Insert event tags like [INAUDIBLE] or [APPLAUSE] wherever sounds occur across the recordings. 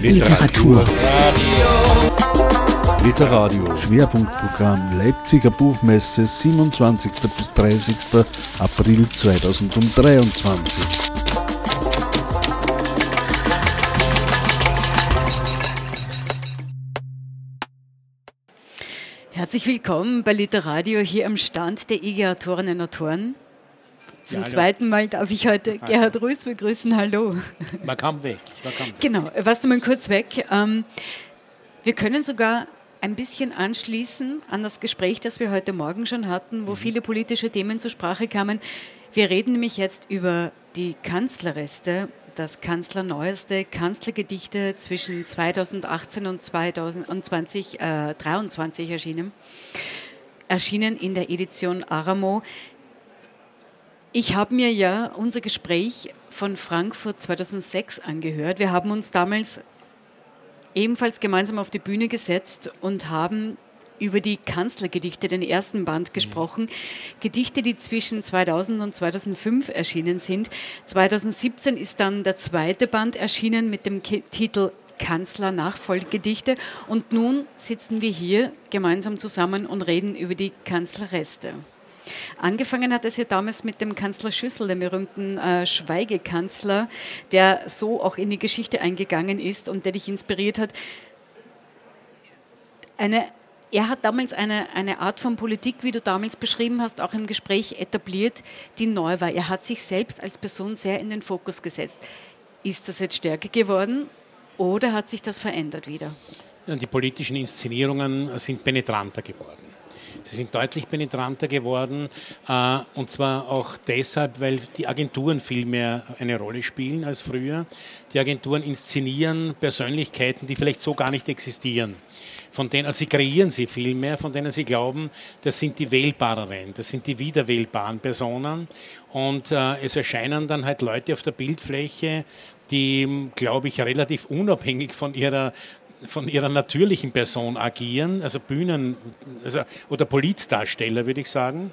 Literatur. Literadio. Schwerpunktprogramm Leipziger Buchmesse 27. bis 30. April 2023. Herzlich willkommen bei Literadio hier am Stand der IG Autorinnen und Autoren. Zum ja, zweiten Mal darf ich heute Gerhard Rüß begrüßen. Hallo. Man kam weg. Man kam weg. Genau, warst du mal kurz weg. Ähm, wir können sogar ein bisschen anschließen an das Gespräch, das wir heute Morgen schon hatten, wo mhm. viele politische Themen zur Sprache kamen. Wir reden nämlich jetzt über die Kanzlerreste, das kanzlerneueste Kanzlergedichte zwischen 2018 und 2023 äh, 23 erschienen. Erschienen in der Edition Aramo. Ich habe mir ja unser Gespräch von Frankfurt 2006 angehört. Wir haben uns damals ebenfalls gemeinsam auf die Bühne gesetzt und haben über die Kanzlergedichte, den ersten Band, gesprochen. Mhm. Gedichte, die zwischen 2000 und 2005 erschienen sind. 2017 ist dann der zweite Band erschienen mit dem Titel Kanzler Nachfolgegedichte. Und nun sitzen wir hier gemeinsam zusammen und reden über die Kanzlerreste. Angefangen hat es ja damals mit dem Kanzler Schüssel, dem berühmten äh, Schweigekanzler, der so auch in die Geschichte eingegangen ist und der dich inspiriert hat. Eine, er hat damals eine, eine Art von Politik, wie du damals beschrieben hast, auch im Gespräch etabliert, die neu war. Er hat sich selbst als Person sehr in den Fokus gesetzt. Ist das jetzt stärker geworden oder hat sich das verändert wieder? Die politischen Inszenierungen sind penetranter geworden. Sie sind deutlich penetranter geworden äh, und zwar auch deshalb, weil die Agenturen viel mehr eine Rolle spielen als früher. Die Agenturen inszenieren Persönlichkeiten, die vielleicht so gar nicht existieren von denen also sie kreieren sie viel mehr, von denen sie glauben, das sind die wählbareren, das sind die wiederwählbaren Personen. Und äh, es erscheinen dann halt Leute auf der Bildfläche, die, glaube ich, relativ unabhängig von ihrer von ihrer natürlichen Person agieren, also Bühnen also, oder Polizdarsteller, würde ich sagen.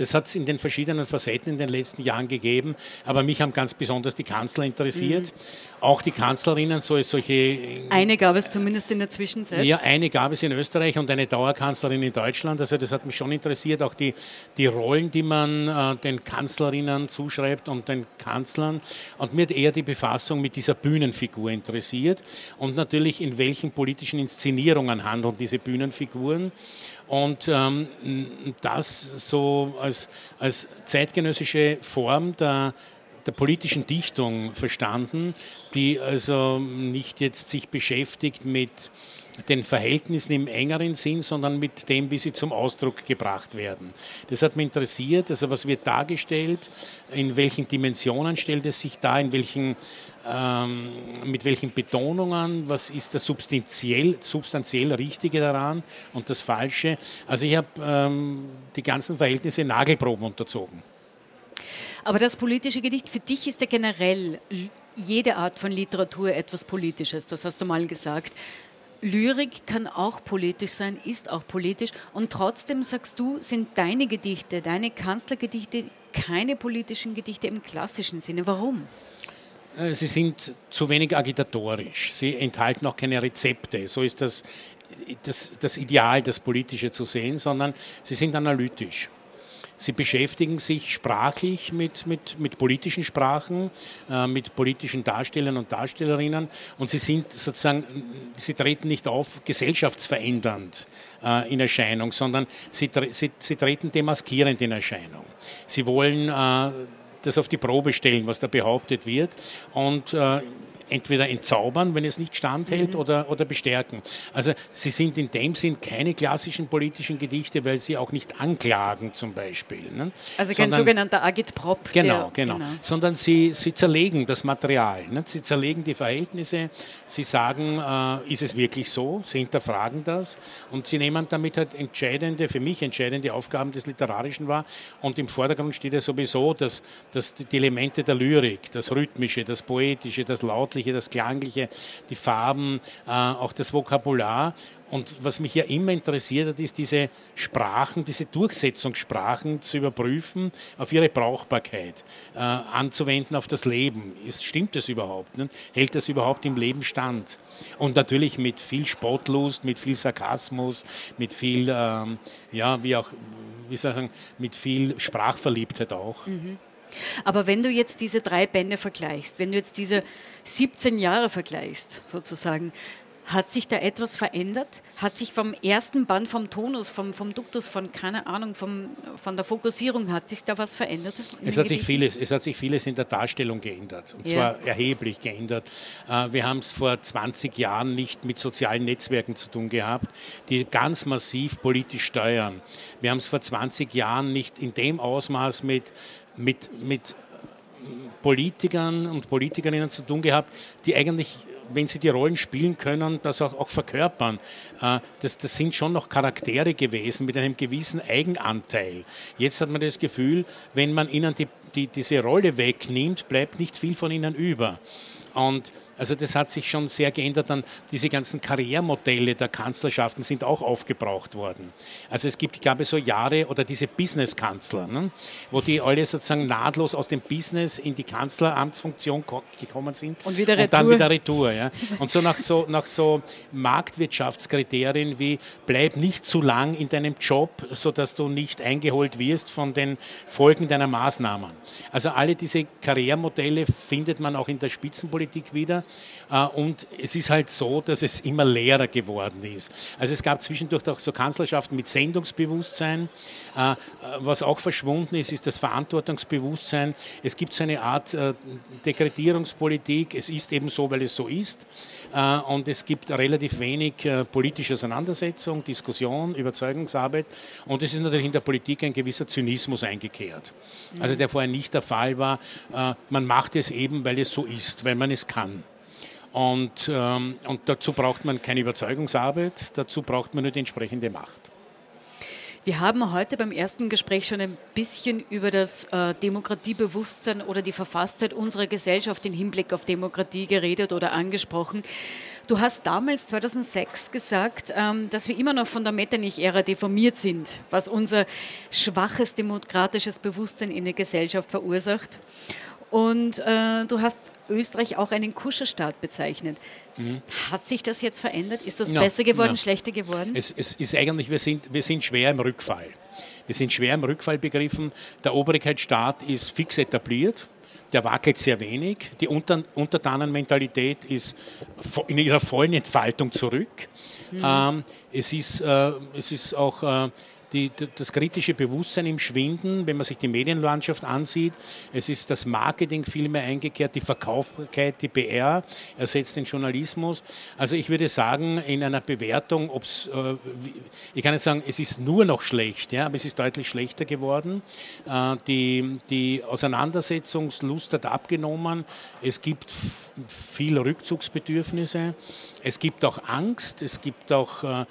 Das hat es in den verschiedenen Facetten in den letzten Jahren gegeben, aber mich haben ganz besonders die Kanzler interessiert. Mhm. Auch die Kanzlerinnen, so solche. Eine gab es zumindest in der Zwischenzeit. Ja, eine gab es in Österreich und eine Dauerkanzlerin in Deutschland. Also das hat mich schon interessiert, auch die, die Rollen, die man äh, den Kanzlerinnen zuschreibt und den Kanzlern. Und mir hat eher die Befassung mit dieser Bühnenfigur interessiert und natürlich in welchen politischen Inszenierungen handeln diese Bühnenfiguren. Und ähm, das so als, als zeitgenössische Form der, der politischen Dichtung verstanden, die also nicht jetzt sich beschäftigt mit den Verhältnissen im engeren Sinn, sondern mit dem, wie sie zum Ausdruck gebracht werden. Das hat mich interessiert, also was wird dargestellt, in welchen Dimensionen stellt es sich dar, in welchen ähm, mit welchen Betonungen, was ist das substanziell, substanziell Richtige daran und das Falsche. Also ich habe ähm, die ganzen Verhältnisse Nagelproben unterzogen. Aber das politische Gedicht für dich ist ja generell jede Art von Literatur etwas Politisches, das hast du mal gesagt. Lyrik kann auch politisch sein, ist auch politisch und trotzdem sagst du, sind deine Gedichte, deine Kanzlergedichte keine politischen Gedichte im klassischen Sinne. Warum? Äh, sie sind zu wenig agitatorisch. Sie enthalten auch keine Rezepte. So ist das, das, das Ideal, das Politische zu sehen, sondern sie sind analytisch. Sie beschäftigen sich sprachlich mit, mit, mit politischen Sprachen, äh, mit politischen Darstellern und Darstellerinnen und sie sind sozusagen, sie treten nicht auf gesellschaftsverändernd äh, in Erscheinung, sondern sie, sie, sie treten demaskierend in Erscheinung. Sie wollen äh, das auf die Probe stellen, was da behauptet wird. Und äh, entweder entzaubern, wenn es nicht standhält, mhm. oder, oder bestärken. Also sie sind in dem Sinn keine klassischen politischen Gedichte, weil sie auch nicht anklagen zum Beispiel. Ne? Also kein Sondern, sogenannter Agitprop. Genau, genau, genau. Sondern sie, sie zerlegen das Material. Ne? Sie zerlegen die Verhältnisse, sie sagen, äh, ist es wirklich so? Sie hinterfragen das und sie nehmen damit halt entscheidende, für mich entscheidende Aufgaben des Literarischen wahr. Und im Vordergrund steht ja sowieso, dass, dass die Elemente der Lyrik, das Rhythmische, das Poetische, das Lautliche, Schriftliche, das Klangliche, die Farben, äh, auch das Vokabular Und was mich ja immer interessiert hat, ist diese Sprachen, diese Durchsetzungssprachen zu überprüfen, auf ihre Brauchbarkeit äh, anzuwenden auf das Leben. Ist, stimmt das überhaupt? Ne? Hält das überhaupt im Leben stand? Und natürlich mit viel Spottlust, mit viel Sarkasmus, mit viel, ähm, ja, wie auch, wie soll ich sagen, mit viel Sprachverliebtheit auch. Mhm. Aber wenn du jetzt diese drei Bände vergleichst, wenn du jetzt diese 17 Jahre vergleichst, sozusagen, hat sich da etwas verändert? Hat sich vom ersten Band, vom Tonus, vom, vom Duktus, von keine Ahnung, vom, von der Fokussierung, hat sich da was verändert? Es hat, sich vieles, es hat sich vieles in der Darstellung geändert, und zwar ja. erheblich geändert. Äh, wir haben es vor 20 Jahren nicht mit sozialen Netzwerken zu tun gehabt, die ganz massiv politisch steuern. Wir haben es vor 20 Jahren nicht in dem Ausmaß mit, mit, mit Politikern und Politikerinnen zu tun gehabt, die eigentlich wenn sie die Rollen spielen können, das auch, auch verkörpern. Äh, das, das sind schon noch Charaktere gewesen mit einem gewissen Eigenanteil. Jetzt hat man das Gefühl, wenn man ihnen die, die, diese Rolle wegnimmt, bleibt nicht viel von ihnen über. Und also das hat sich schon sehr geändert. Dann diese ganzen Karrieremodelle der Kanzlerschaften sind auch aufgebraucht worden. Also es gibt, ich glaube, so Jahre oder diese Business-Kanzler, ne, wo die alle sozusagen nahtlos aus dem Business in die Kanzleramtsfunktion gekommen sind und, wieder und dann wieder Retour. Ja. Und so nach, so nach so Marktwirtschaftskriterien wie bleib nicht zu lang in deinem Job, sodass du nicht eingeholt wirst von den Folgen deiner Maßnahmen. Also alle diese Karrieremodelle findet man auch in der Spitzenpolitik wieder. Äh, und es ist halt so, dass es immer leerer geworden ist. Also es gab zwischendurch auch so Kanzlerschaften mit Sendungsbewusstsein. Äh, was auch verschwunden ist, ist das Verantwortungsbewusstsein. Es gibt so eine Art äh, Dekretierungspolitik. Es ist eben so, weil es so ist. Und es gibt relativ wenig politische Auseinandersetzung, Diskussion, Überzeugungsarbeit. Und es ist natürlich in der Politik ein gewisser Zynismus eingekehrt. Also der vorher nicht der Fall war. Man macht es eben, weil es so ist, weil man es kann. Und, ähm, und dazu braucht man keine Überzeugungsarbeit, dazu braucht man nur die entsprechende Macht. Wir haben heute beim ersten Gespräch schon ein bisschen über das äh, Demokratiebewusstsein oder die Verfasstheit unserer Gesellschaft im Hinblick auf Demokratie geredet oder angesprochen. Du hast damals 2006 gesagt, ähm, dass wir immer noch von der Metternich-Ära deformiert sind, was unser schwaches demokratisches Bewusstsein in der Gesellschaft verursacht. Und äh, du hast Österreich auch einen Kuscherstaat bezeichnet. Mhm. Hat sich das jetzt verändert? Ist das no, besser geworden, no. schlechter geworden? Es, es, ist eigentlich, wir sind, wir sind schwer im Rückfall. Wir sind schwer im Rückfall begriffen. Der Obrigkeitsstaat ist fix etabliert. Der wackelt sehr wenig. Die Unter Untertanenmentalität ist in ihrer vollen Entfaltung zurück. Mhm. Ähm, es, ist, äh, es ist auch äh, die, das kritische Bewusstsein im Schwinden, wenn man sich die Medienlandschaft ansieht. Es ist das Marketing viel mehr eingekehrt, die Verkaufbarkeit, die PR ersetzt den Journalismus. Also ich würde sagen, in einer Bewertung, ob es, äh, ich kann nicht sagen, es ist nur noch schlecht, ja, aber es ist deutlich schlechter geworden. Äh, die, die Auseinandersetzungslust hat abgenommen. Es gibt viel Rückzugsbedürfnisse. Es gibt auch Angst, es gibt auch äh,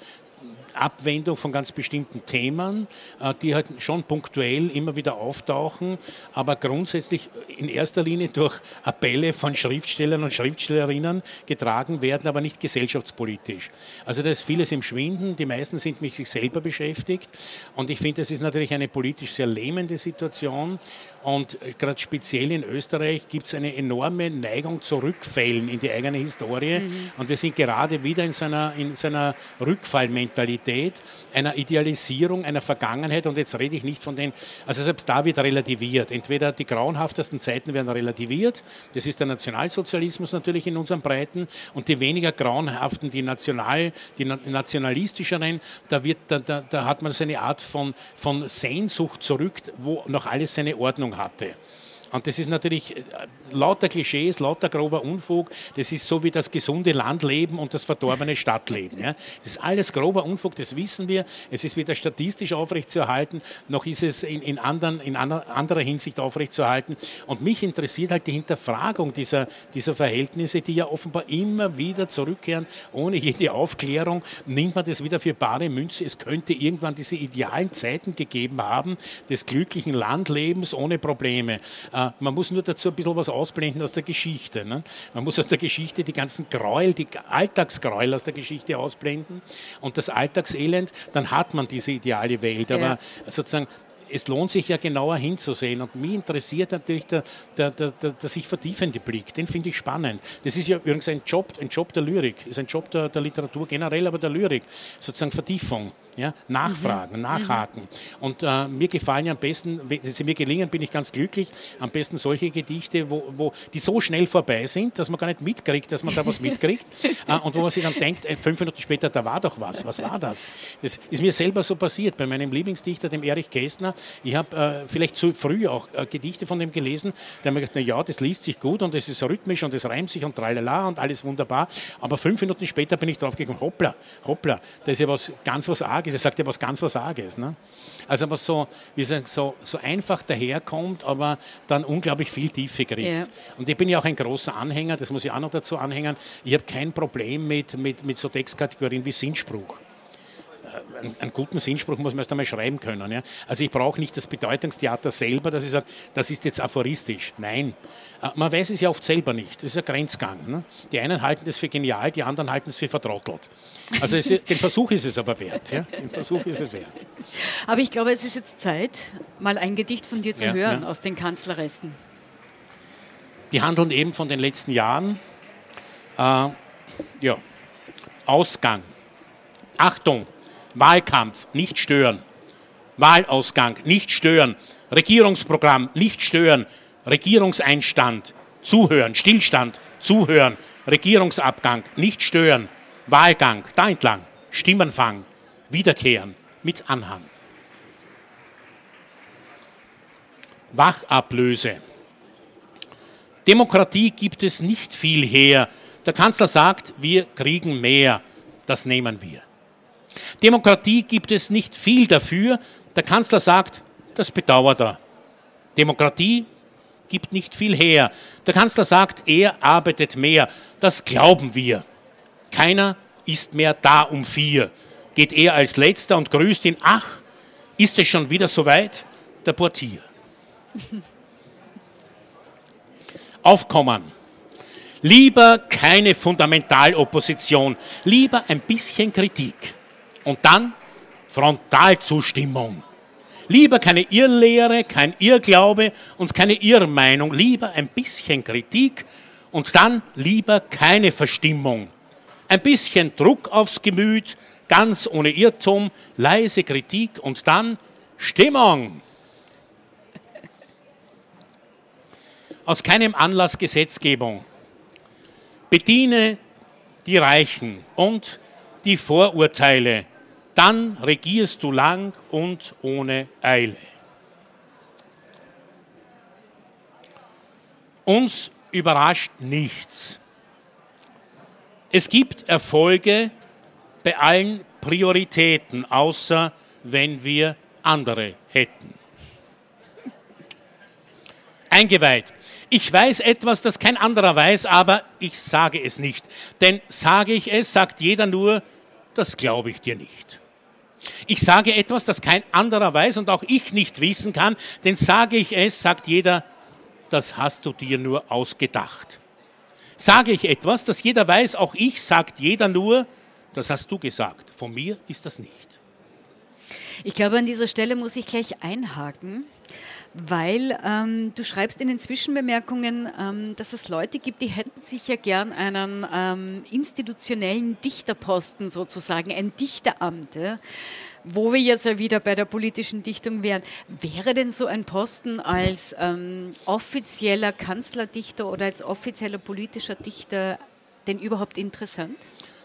Abwendung von ganz bestimmten Themen, äh, die halt schon punktuell immer wieder auftauchen, aber grundsätzlich in erster Linie durch Appelle von Schriftstellern und Schriftstellerinnen getragen werden, aber nicht gesellschaftspolitisch. Also da ist vieles im Schwinden, die meisten sind mit sich selber beschäftigt und ich finde, das ist natürlich eine politisch sehr lähmende Situation und äh, gerade speziell in Österreich gibt es eine enorme Neigung zu Rückfällen in die eigene Historie. Mhm. Und wir sind gerade wieder in so einer, in so einer Rückfallmentalität, einer Idealisierung einer Vergangenheit. Und jetzt rede ich nicht von den, also selbst da wird relativiert. Entweder die grauenhaftesten Zeiten werden relativiert, das ist der Nationalsozialismus natürlich in unseren Breiten, und die weniger grauenhaften, die national, die nationalistischeren, da, wird, da, da, da hat man so eine Art von, von Sehnsucht zurück, wo noch alles seine Ordnung Ahnung hatte. Und das ist natürlich äh, lauter Klischees, lauter grober Unfug. Das ist so wie das gesunde Landleben und das verdorbene Stadtleben. Ja. Das ist alles grober Unfug, das wissen wir. Es ist weder statistisch aufrechtzuerhalten, noch ist es in, in, anderen, in anderer Hinsicht aufrechtzuerhalten. Und mich interessiert halt die Hinterfragung dieser, dieser Verhältnisse, die ja offenbar immer wieder zurückkehren. Ohne jede Aufklärung nimmt man das wieder für bare Münze. Es könnte irgendwann diese idealen Zeiten gegeben haben des glücklichen Landlebens ohne Probleme. Man muss nur dazu ein bisschen was ausblenden aus der Geschichte. Ne? Man muss aus der Geschichte die ganzen Gräuel, die Alltagsgräuel aus der Geschichte ausblenden und das Alltagselend, dann hat man diese ideale Welt. Aber ja. sozusagen es lohnt sich ja genauer hinzusehen. Und mich interessiert natürlich der, der, der, der, der sich vertiefende Blick. Den finde ich spannend. Das ist ja übrigens ein Job, ein Job der Lyrik, ist ein Job der, der Literatur generell, aber der Lyrik. Sozusagen Vertiefung. Ja, nachfragen, mhm. nachhaken. Und äh, mir gefallen ja am besten, wenn sie mir gelingen, bin ich ganz glücklich, am besten solche Gedichte, wo, wo die so schnell vorbei sind, dass man gar nicht mitkriegt, dass man da was mitkriegt. [LAUGHS] äh, und wo man sich dann denkt, äh, fünf Minuten später, da war doch was. Was war das? Das ist mir selber so passiert bei meinem Lieblingsdichter, dem Erich Kästner. Ich habe äh, vielleicht zu früh auch äh, Gedichte von dem gelesen, der mir gedacht, na ja, das liest sich gut und es ist rhythmisch und es reimt sich und tralala und alles wunderbar. Aber fünf Minuten später bin ich drauf gekommen, hoppla, hoppla, da ist ja was ganz was Arges Arges, er sagt ja was ganz was Arges. Ne? Also was so, wie sagen, so, so einfach daherkommt, aber dann unglaublich viel Tiefe kriegt. Ja. Und ich bin ja auch ein großer Anhänger, das muss ich auch noch dazu anhängen, ich habe kein Problem mit, mit, mit so Textkategorien wie Sinnspruch einen, guten Sinnspruch muss man erst einmal schreiben können. Ja? Also ich brauche nicht das Bedeutungstheater selber, dass ich sage, das ist jetzt aphoristisch. Nein, äh, man weiß es ja oft selber nicht. Das ist ein Grenzgang. Ne? Die einen halten das für genial, die anderen halten es für vertrottelt. Also es, den Versuch ist es aber wert. Ja? Den Versuch ist es wert. Aber ich glaube, es ist jetzt Zeit, mal ein Gedicht von dir zu ja, hören ja. aus den Kanzlerresten. Die handeln eben von den letzten Jahren. Äh, ja. Ausgang. Achtung, Wahlkampf, nicht stören. Wahlausgang, nicht stören. Regierungsprogramm, nicht stören. Regierungseinstand, zuhören. Stillstand, zuhören. Regierungsabgang, nicht stören. Wahlgang, da entlang, Stimmenfang, wiederkehren mit Anhang. Wachablöse. Demokratie gibt es nicht viel her. Der Kanzler sagt, wir kriegen mehr, das nehmen wir. Demokratie gibt es nicht viel dafür. Der Kanzler sagt, das bedauert er. Demokratie gibt nicht viel her. Der Kanzler sagt, er arbeitet mehr. Das glauben wir. Keiner ist mehr da um vier. Geht er als letzter und grüßt ihn. Ach, ist es schon wieder soweit? Der Portier. [LAUGHS] Aufkommen. Lieber keine Fundamentalopposition, lieber ein bisschen Kritik. Und dann Frontalzustimmung. Lieber keine Irrlehre, kein Irrglaube und keine Irrmeinung, lieber ein bisschen Kritik und dann lieber keine Verstimmung ein bisschen Druck aufs Gemüt, ganz ohne Irrtum, leise Kritik und dann Stimmung. Aus keinem Anlass Gesetzgebung. Bediene die Reichen und die Vorurteile, dann regierst du lang und ohne Eile. Uns überrascht nichts. Es gibt Erfolge bei allen Prioritäten, außer wenn wir andere hätten. Eingeweiht. Ich weiß etwas, das kein anderer weiß, aber ich sage es nicht. Denn sage ich es, sagt jeder nur, das glaube ich dir nicht. Ich sage etwas, das kein anderer weiß und auch ich nicht wissen kann, denn sage ich es, sagt jeder, das hast du dir nur ausgedacht. Sage ich etwas, das jeder weiß, auch ich, sagt jeder nur, das hast du gesagt. Von mir ist das nicht. Ich glaube, an dieser Stelle muss ich gleich einhaken, weil ähm, du schreibst in den Zwischenbemerkungen, ähm, dass es Leute gibt, die hätten sich ja gern einen ähm, institutionellen Dichterposten sozusagen, ein Dichteramt. Ja? wo wir jetzt ja wieder bei der politischen Dichtung wären, wäre denn so ein Posten als ähm, offizieller Kanzlerdichter oder als offizieller politischer Dichter denn überhaupt interessant?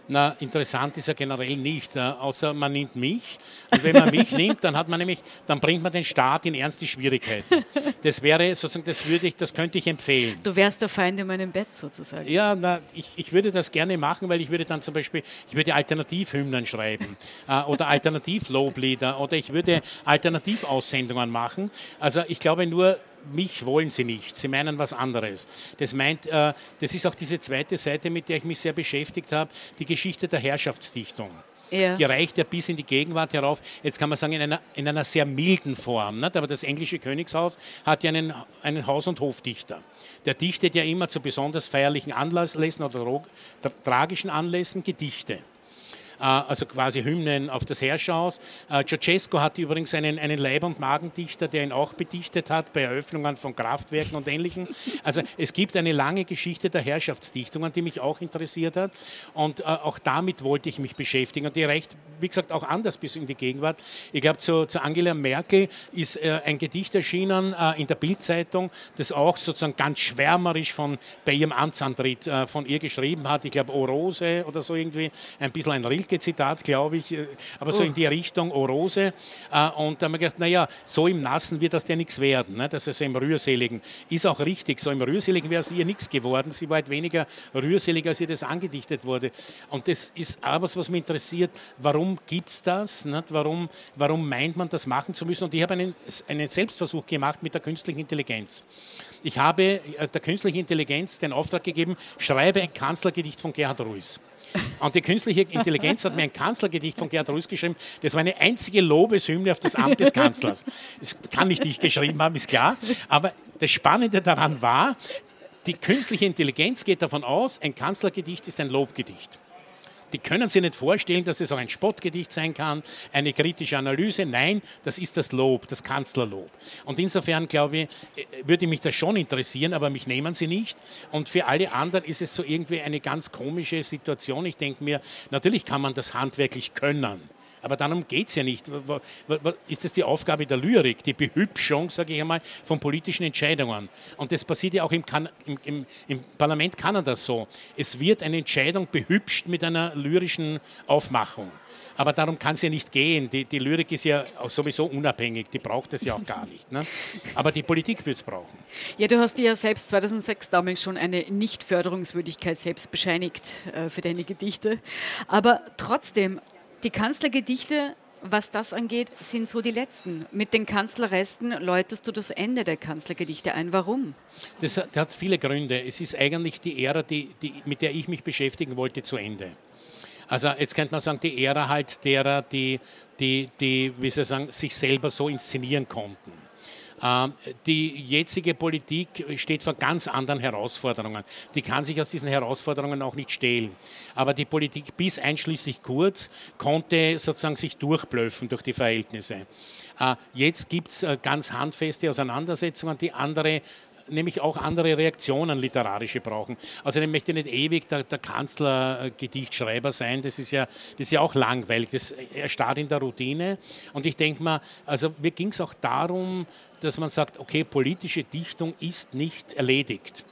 Na, interessant ist er generell nicht, äh, außer man nimmt mich. Und wenn man mich nimmt, dann hat man nämlich, dann bringt man den Staat in ernste Schwierigkeiten. Das wäre sozusagen, das würde ich, das könnte ich empfehlen. Du wärst der Feind in meinem Bett sozusagen. Ja, na, ich, ich würde das gerne machen, weil ich würde dann zum Beispiel, ich würde Alternativhymnen schreiben äh, oder Alternativloblieder oder ich würde Alternativaussendungen machen. Also ich glaube nur, mich wollen sie nicht, sie meinen was anderes. Das meint, äh, das ist auch diese zweite Seite, mit der ich mich sehr beschäftigt habe, die Geschichte der Herrschaftsdichtung. Ja. Die reicht ja bis in die Gegenwart herauf. Jetzt kann man sagen, in einer, in einer sehr milden Form. Nicht? Aber das englische Königshaus hat ja einen, einen Haus- und Hofdichter. Der dichtet ja immer zu besonders feierlichen Anlässen oder tragischen Anlässen Gedichte. Äh, also quasi Hymnen auf das Herrscherhaus. Äh, Ceausescu hat übrigens einen, einen Leib- und Magendichter, der ihn auch bedichtet hat bei Eröffnungen von Kraftwerken und Ähnlichem. Also es gibt eine lange Geschichte der Herrschaftsdichtungen, die mich auch interessiert hat und äh, auch damit wollte ich mich beschäftigen und die reicht, wie gesagt, auch anders bis in die Gegenwart. Ich glaube, zu, zu, Angela Merkel ist ein Gedicht erschienen in der Bildzeitung, das auch sozusagen ganz schwärmerisch von, bei ihrem Amtsantritt von ihr geschrieben hat. Ich glaube, O Rose oder so irgendwie, ein bisschen ein Rill Rilke-Zitat, glaube ich, äh, aber so oh. in die Richtung O Rose. Äh, und da haben wir gedacht, naja, so im Nassen wird das ja nichts werden. Ne? Das ist im Rührseligen. Ist auch richtig, so im Rührseligen wäre es ihr nichts geworden. Sie war halt weniger rührselig, als ihr das angedichtet wurde. Und das ist auch was, was mich interessiert. Warum gibt es das? Nicht? Warum, warum meint man, das machen zu müssen? Und ich habe einen, einen Selbstversuch gemacht mit der künstlichen Intelligenz. Ich habe äh, der künstlichen Intelligenz den Auftrag gegeben, schreibe ein Kanzlergedicht von Gerhard Ruiz. Und die künstliche Intelligenz hat mir ein Kanzlergedicht von Gerhard Ruiz geschrieben. Das war eine einzige Lobeshymne auf das Amt des Kanzlers. Das kann nicht ich geschrieben haben, ist klar. Aber das Spannende daran war, die künstliche Intelligenz geht davon aus, ein Kanzlergedicht ist ein Lobgedicht die können sich nicht vorstellen, dass es auch ein Spottgedicht sein kann, eine kritische Analyse. Nein, das ist das Lob, das Kanzlerlob. Und insofern, glaube ich, äh, würde mich das schon interessieren, aber mich nehmen sie nicht. Und für alle anderen ist es so irgendwie eine ganz komische Situation. Ich denke mir, natürlich kann man das handwerklich können. Aber darum geht es ja nicht. Ist das die Aufgabe der Lyrik, die Behübschung, sage ich einmal, von politischen Entscheidungen? Und das passiert ja auch im, im, im, im Parlament Kanada so. Es wird eine Entscheidung behübscht mit einer lyrischen Aufmachung. Aber darum kann es ja nicht gehen. Die, die, Lyrik ist ja sowieso unabhängig, die braucht es ja auch gar nicht. Ne? Aber die Politik wird es brauchen. Ja, du hast dir ja selbst 2006 damals schon eine Nichtförderungswürdigkeit selbst bescheinigt äh, für deine Gedichte. Aber trotzdem, die Kanzlergedichte, was das angeht, sind so die letzten. Mit den Kanzlerresten läutest du das Ende der Kanzlergedichte ein. Warum? Das hat viele Gründe. Es ist eigentlich die Ära, die, die, mit der ich mich beschäftigen wollte, zu Ende. Also jetzt könnte man sagen, die Ära halt derer, die, die, die wie soll ich sagen, sich selber so inszenieren konnten. Ähm, die jetzige Politik steht vor ganz anderen Herausforderungen. Die kann sich aus diesen Herausforderungen auch nicht stehlen. Aber die Politik bis einschließlich Kurz konnte sozusagen sich durchblöffen durch die Verhältnisse. Äh, jetzt gibt es äh, ganz handfeste Auseinandersetzungen, die andere nämlich auch andere Reaktionen literarische brauchen. Möchte ich nicht ewig der, der Kanzler Gedichtschreiber sein, das ist, ja, das ist ja auch langweilig, das, er starrt in der Routine. Und ich denke mal, also mir ging es auch darum, dass man sagt, okay, politische Dichtung ist nicht erledigt.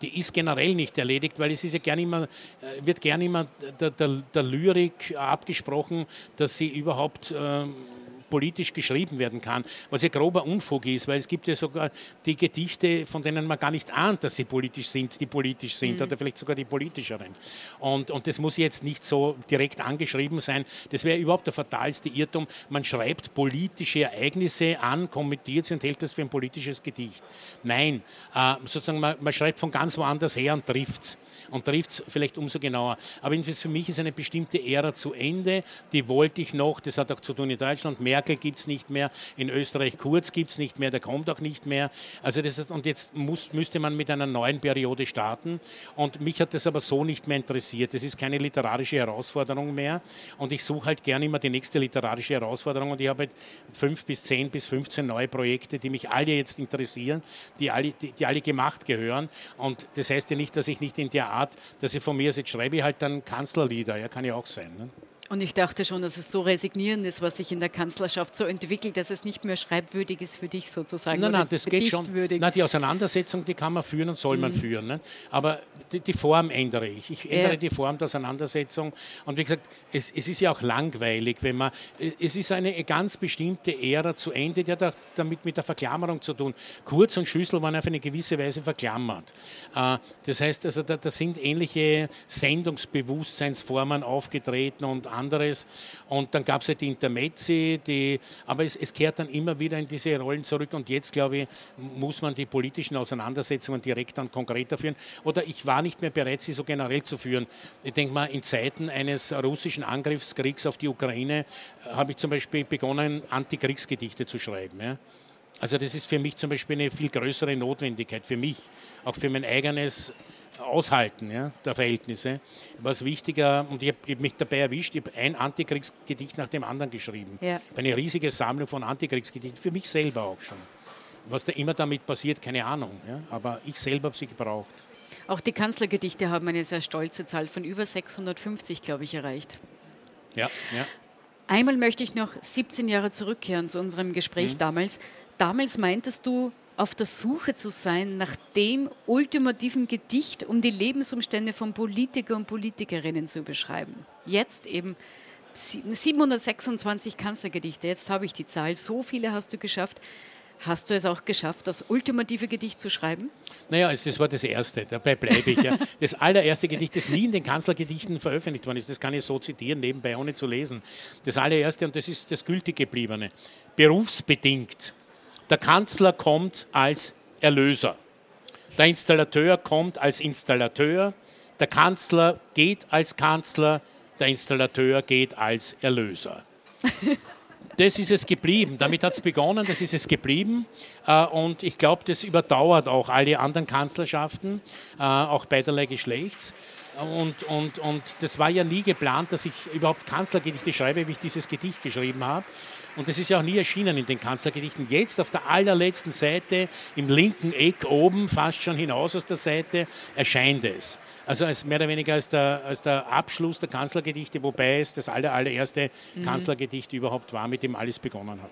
Die ist generell nicht erledigt, weil es ist ja gern immer, äh, wird gerne immer der, der, der, Lyrik abgesprochen, dass sie überhaupt ähm, politisch geschrieben werden kann, was ja grober Unfug ist, weil es gibt ja sogar die Gedichte, von denen man gar nicht ahnt, dass sie politisch sind, die politisch sind mhm. oder vielleicht sogar die politischeren. Und, und das muss jetzt nicht so direkt angeschrieben sein. Das wäre überhaupt der fatalste Irrtum. Man schreibt politische Ereignisse an, kommentiert sie und hält das für ein politisches Gedicht. Nein, äh, sozusagen man, man schreibt von ganz woanders her und trifft es und trifft es vielleicht umso genauer. Aber für mich ist eine bestimmte Ära zu Ende, die wollte ich noch, das hat auch zu tun in Deutschland, Merkel gibt es nicht mehr, in Österreich Kurz gibt es nicht mehr, der kommt auch nicht mehr. Also das ist, und jetzt muss, müsste man mit einer neuen Periode starten. Und mich hat das aber so nicht mehr interessiert. Das ist keine literarische Herausforderung mehr. Und ich suche halt gerne immer die nächste literarische Herausforderung. Und ich habe halt fünf bis zehn bis 15 neue Projekte, die mich alle jetzt interessieren, die alle, die, die alle gemacht gehören. Und das heißt ja nicht, dass ich nicht in der Art Art, dass ich von mir jetzt schreibe ich halt dann Kanzlerlieder, ja, kann ja auch sein. Ne? Und ich dachte schon, dass es so resignierend ist, was sich in der Kanzlerschaft so entwickelt, dass es nicht mehr schreibwürdig ist für dich sozusagen. Nein, nein, das geht schon. Nein, die Auseinandersetzung, die kann man führen und soll man mhm. führen. Ne? Aber die, die, Form ändere ich. Ich ändere ja. die Form der Auseinandersetzung. Und wie gesagt, es, es, ist ja auch langweilig, wenn man. Es ist eine ganz bestimmte Ära zu Ende, die hat damit mit der Verklammerung zu tun. Kurz und Schüssel waren auf eine gewisse Weise verklammert. Äh, das heißt, also da, da sind ähnliche Sendungsbewusstseinsformen aufgetreten und anderes. Und dann gab es halt die Intermezzi, die, aber es, es kehrt dann immer wieder in diese Rollen zurück. Und jetzt, glaube ich, muss man die politischen Auseinandersetzungen direkt dann konkreter führen. Oder ich war nicht mehr bereit, sie so generell zu führen. Ich denke mal, in Zeiten eines russischen Angriffskriegs auf die Ukraine äh, habe ich zum Beispiel begonnen, Antikriegsgedichte zu schreiben. Ja. Also das ist für mich zum Beispiel eine viel größere Notwendigkeit, für mich, auch für mein eigenes Aushalten ja, der Verhältnisse. Was wichtiger, und ich habe mich dabei erwischt, ich habe ein Antikriegsgedicht nach dem anderen geschrieben. Ja. Eine riesige Sammlung von Antikriegsgedichten, für mich selber auch schon. Was da immer damit passiert, keine Ahnung. Ja, aber ich selber habe sie gebraucht. Auch die Kanzlergedichte haben eine sehr stolze Zahl von über 650, glaube ich, erreicht. Ja, ja. Einmal möchte ich noch 17 Jahre zurückkehren zu unserem Gespräch mhm. damals. Damals meintest du, auf der Suche zu sein nach dem ultimativen Gedicht, um die Lebensumstände von Politiker und Politikerinnen zu beschreiben. Jetzt eben 726 Kanzlergedichte, jetzt habe ich die Zahl, so viele hast du geschafft. Hast du es auch geschafft, das ultimative Gedicht zu schreiben? Naja, das war das erste, dabei bleibe ich. Ja. [LAUGHS] Das allererste Gedicht, das nie in den Kanzlergedichten veröffentlicht worden ist, das kann ich so zitieren, nebenbei ohne zu lesen. Das allererste, und das ist das gültig gebliebene, berufsbedingt der Kanzler kommt als Erlöser. Der Installateur kommt als Installateur. Der Kanzler geht als Kanzler. Der Installateur geht als Erlöser. [LAUGHS] Das ist es geblieben. Damit hat es begonnen, das ist es geblieben. Äh, und ich glaube, das überdauert auch alle anderen Kanzlerschaften, äh, auch beiderlei Geschlechts. Und, und, und das war ja nie geplant, dass ich überhaupt Kanzlergedichte schreibe, wie ich dieses Gedicht geschrieben habe. Und das ist ja auch nie erschienen in den Kanzlergedichten. Jetzt auf der allerletzten Seite, im linken Eck oben, fast schon hinaus aus der Seite, erscheint es. Also als mehr oder weniger als der, als der Abschluss der Kanzlergedichte, wobei es das aller, allererste mhm. Kanzlergedicht überhaupt war, mit dem alles begonnen hat.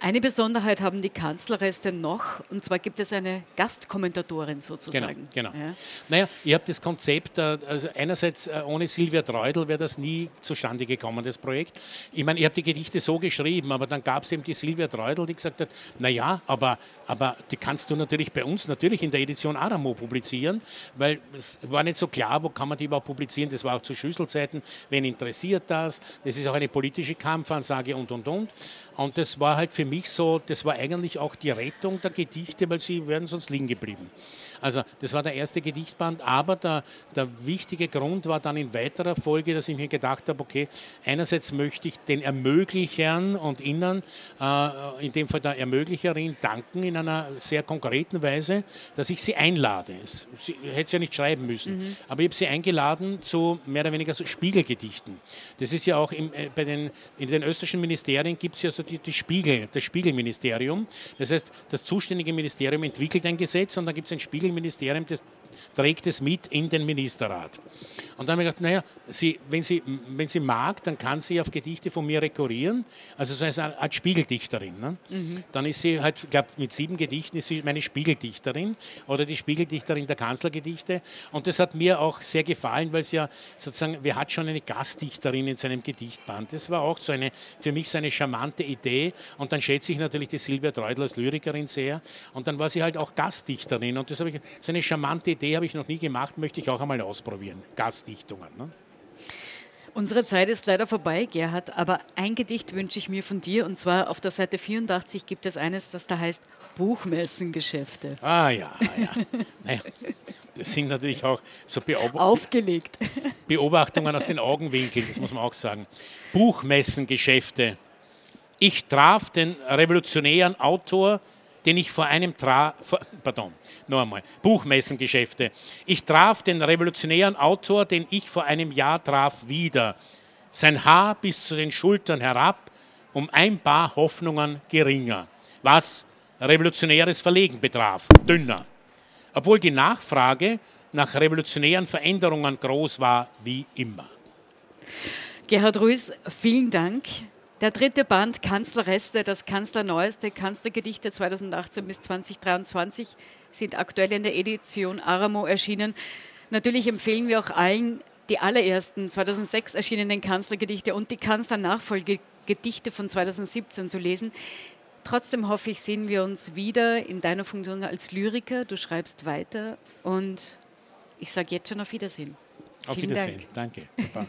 Eine Besonderheit haben die Kanzlerreste noch, und zwar gibt es eine Gastkommentatorin sozusagen. Genau, genau. Ja. Naja, ich habe das Konzept, äh, also einerseits äh, ohne Silvia Treudel wäre das nie zustande gekommen, das Projekt. Ich meine, ich habe die Gedichte so geschrieben, aber dann gab es eben die Silvia Treudel, die gesagt hat, naja, aber, aber die kannst du natürlich bei uns natürlich in der Edition Aramo publizieren, weil es war nicht so klar, wo kann man die überhaupt publizieren, das war auch zu Schüsselzeiten, wen interessiert das, das ist auch eine politische Kampfansage und, und, und. Und das war halt für mich so, das war eigentlich auch die Rettung der Gedichte, weil sie wären sonst liegen geblieben. Also das war der erste Gedichtband, aber der, der wichtige Grund war dann in weiterer Folge, dass ich mir gedacht habe, okay, einerseits möchte ich den Ermöglichern und Ihnen, äh, in dem Fall der Ermöglicherin, danken in einer sehr konkreten Weise, dass ich sie einlade. Sie hätte ja nicht schreiben müssen, mhm. aber ich habe sie eingeladen zu mehr oder weniger so Spiegelgedichten. Das ist ja auch im, äh, bei den, in den österreichischen Ministerien gibt es ja so die, die Spiegel, das Spiegelministerium. Das heißt, das zuständige Ministerium entwickelt ein Gesetz und dann gibt es ein Spiegel Ministerium, das trägt es mit in den Ministerrat. Und dann habe ich gedacht, naja, sie, wenn, sie, wenn sie mag, dann kann sie auf Gedichte von mir rekurrieren, also so eine Art Spiegeldichterin. Ne? Mhm. Dann ist sie halt, ich glaube, mit sieben Gedichten ist sie meine Spiegeldichterin oder die Spiegeldichterin der Kanzlergedichte. Und das hat mir auch sehr gefallen, weil sie ja sozusagen, wer hat schon eine Gastdichterin in seinem Gedichtband? Das war auch so eine, für mich so eine charmante Idee. Und dann schätze ich natürlich die Silvia Treudl als Lyrikerin sehr. Und dann war sie halt auch Gastdichterin. Und das habe ich, so eine charmante Idee habe ich noch nie gemacht, möchte ich auch einmal ausprobieren. Gast Dichtungen. Ne? Unsere Zeit ist leider vorbei, Gerhard, aber ein Gedicht wünsche ich mir von dir und zwar auf der Seite 84 gibt es eines, das da heißt Buchmessengeschäfte. Ah ja, ja. naja, das sind natürlich auch so Beob Aufgelegt. Beobachtungen aus den Augenwinkeln, das muss man auch sagen. Buchmessengeschäfte. Ich traf den revolutionären Autor den ich vor einem Tra pardon, noch einmal, Buchmessengeschäfte. Ich traf den revolutionären Autor, den ich vor einem Jahr traf, wieder. Sein Haar bis zu den Schultern herab, um ein paar Hoffnungen geringer. Was revolutionäres Verlegen betraf, dünner. Obwohl die Nachfrage nach revolutionären Veränderungen groß war, wie immer. Gerhard Ruiz, vielen Dank. Der dritte Band Kanzlerreste, das Kanzlerneueste Kanzlergedichte 2018 bis 2023 sind aktuell in der Edition Aramo erschienen. Natürlich empfehlen wir auch allen die allerersten 2006 erschienenen Kanzlergedichte und die Kanzlernachfolgegedichte von 2017 zu lesen. Trotzdem hoffe ich, sehen wir uns wieder in deiner Funktion als Lyriker. Du schreibst weiter und ich sage jetzt schon auf Wiedersehen. Auf Vielen Wiedersehen. Dank. Danke.